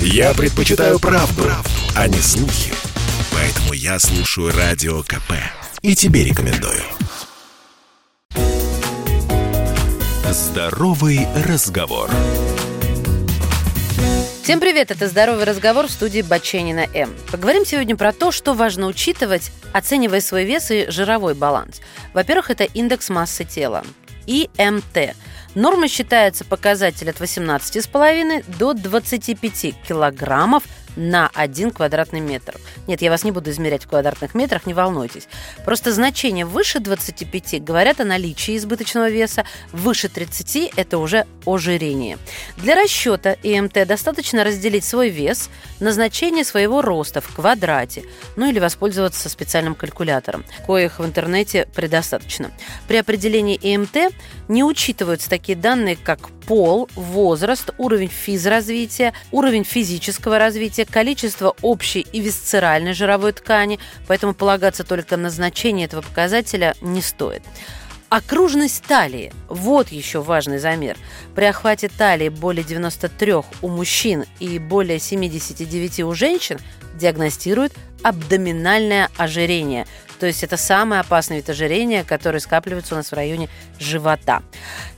Я предпочитаю правду, правду, а не слухи. Поэтому я слушаю Радио КП. И тебе рекомендую. Здоровый разговор. Всем привет, это «Здоровый разговор» в студии Баченина М. Поговорим сегодня про то, что важно учитывать, оценивая свой вес и жировой баланс. Во-первых, это индекс массы тела, ИМТ. Норма считается показатель от 18,5 до 25 килограммов на 1 квадратный метр. Нет, я вас не буду измерять в квадратных метрах, не волнуйтесь. Просто значения выше 25 говорят о наличии избыточного веса, выше 30 – это уже ожирение. Для расчета ИМТ достаточно разделить свой вес на значение своего роста в квадрате, ну или воспользоваться специальным калькулятором, коих в интернете предостаточно. При определении ИМТ не учитываются такие данные, как пол, возраст, уровень физразвития, уровень физического развития, количество общей и висцеральной жировой ткани, поэтому полагаться только на значение этого показателя не стоит. Окружность талии – вот еще важный замер. При охвате талии более 93 у мужчин и более 79 у женщин диагностируют абдоминальное ожирение, то есть это самый опасный вид ожирения, который скапливается у нас в районе живота.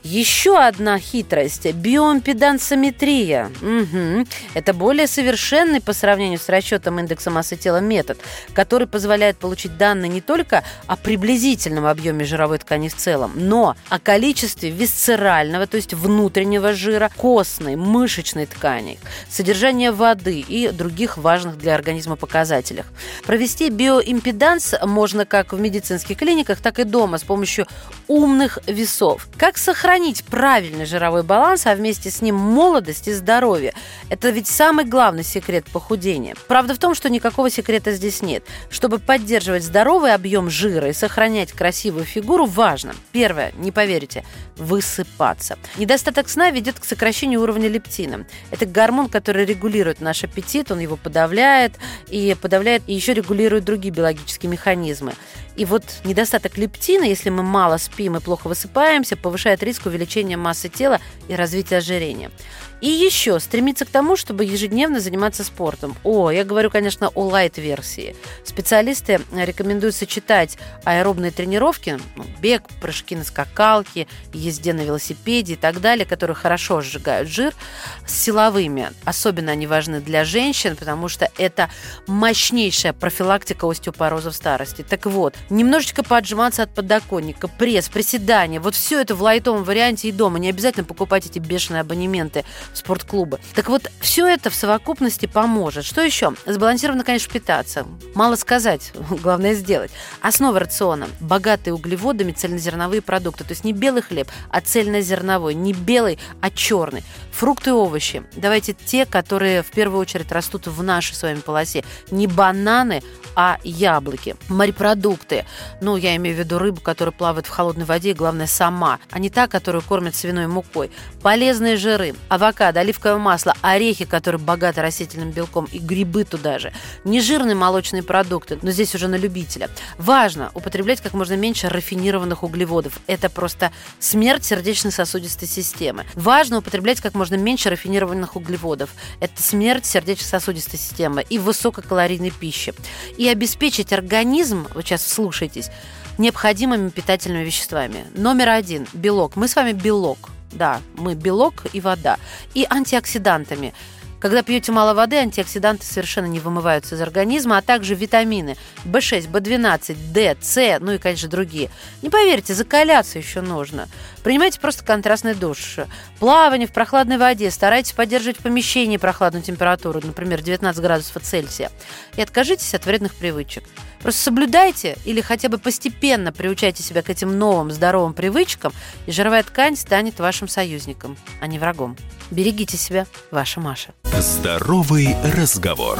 Еще одна хитрость – биоимпедансометрия. Угу. Это более совершенный по сравнению с расчетом индекса массы тела метод, который позволяет получить данные не только о приблизительном объеме жировой ткани в целом, но о количестве висцерального, то есть внутреннего жира, костной, мышечной ткани, содержания воды и других важных для организма показателях. Провести биоимпеданс можно как в медицинских клиниках, так и дома с помощью умных весов. Как сохранить правильный жировой баланс, а вместе с ним молодость и здоровье? Это ведь самый главный секрет похудения. Правда в том, что никакого секрета здесь нет. Чтобы поддерживать здоровый объем жира и сохранять красивую фигуру, важно. Первое, не поверите, высыпаться. Недостаток сна ведет к сокращению уровня лептина. Это гормон, который регулирует наш аппетит, он его подавляет и подавляет и еще регулирует другие биологические механизмы. 什么 И вот недостаток лептина, если мы мало спим и плохо высыпаемся, повышает риск увеличения массы тела и развития ожирения. И еще стремиться к тому, чтобы ежедневно заниматься спортом. О, я говорю, конечно, о лайт-версии. Специалисты рекомендуют сочетать аэробные тренировки, ну, бег, прыжки на скакалке, езде на велосипеде и так далее, которые хорошо сжигают жир, с силовыми. Особенно они важны для женщин, потому что это мощнейшая профилактика остеопороза в старости. Так вот, немножечко поджиматься от подоконника, пресс, приседания, вот все это в лайтовом варианте и дома. Не обязательно покупать эти бешеные абонементы спортклубы. Так вот, все это в совокупности поможет. Что еще? Сбалансированно, конечно, питаться. Мало сказать, главное сделать. Основа рациона – богатые углеводами цельнозерновые продукты. То есть не белый хлеб, а цельнозерновой. Не белый, а черный. Фрукты и овощи. Давайте те, которые в первую очередь растут в нашей с вами полосе. Не бананы, а яблоки. Морепродукты. Ну, я имею в виду рыбу, которая плавает в холодной воде, и, главное, сама, а не та, которую кормят свиной мукой. Полезные жиры. Авокадо, оливковое масло, орехи, которые богаты растительным белком, и грибы туда же. Нежирные молочные продукты, но здесь уже на любителя. Важно употреблять как можно меньше рафинированных углеводов. Это просто смерть сердечно-сосудистой системы. Важно употреблять как можно меньше рафинированных углеводов. Это смерть сердечно-сосудистой системы и высококалорийной пищи. И обеспечить организм, вот сейчас слушайтесь, необходимыми питательными веществами. Номер один – белок. Мы с вами белок. Да, мы белок и вода. И антиоксидантами – когда пьете мало воды, антиоксиданты совершенно не вымываются из организма, а также витамины В6, В12, D, С, ну и, конечно, другие. Не поверьте, закаляться еще нужно. Принимайте просто контрастный душ. Плавание в прохладной воде. Старайтесь поддерживать в помещении прохладную температуру, например, 19 градусов Цельсия. И откажитесь от вредных привычек. Просто соблюдайте или хотя бы постепенно приучайте себя к этим новым здоровым привычкам, и жировая ткань станет вашим союзником, а не врагом. Берегите себя, ваша Маша. Здоровый разговор.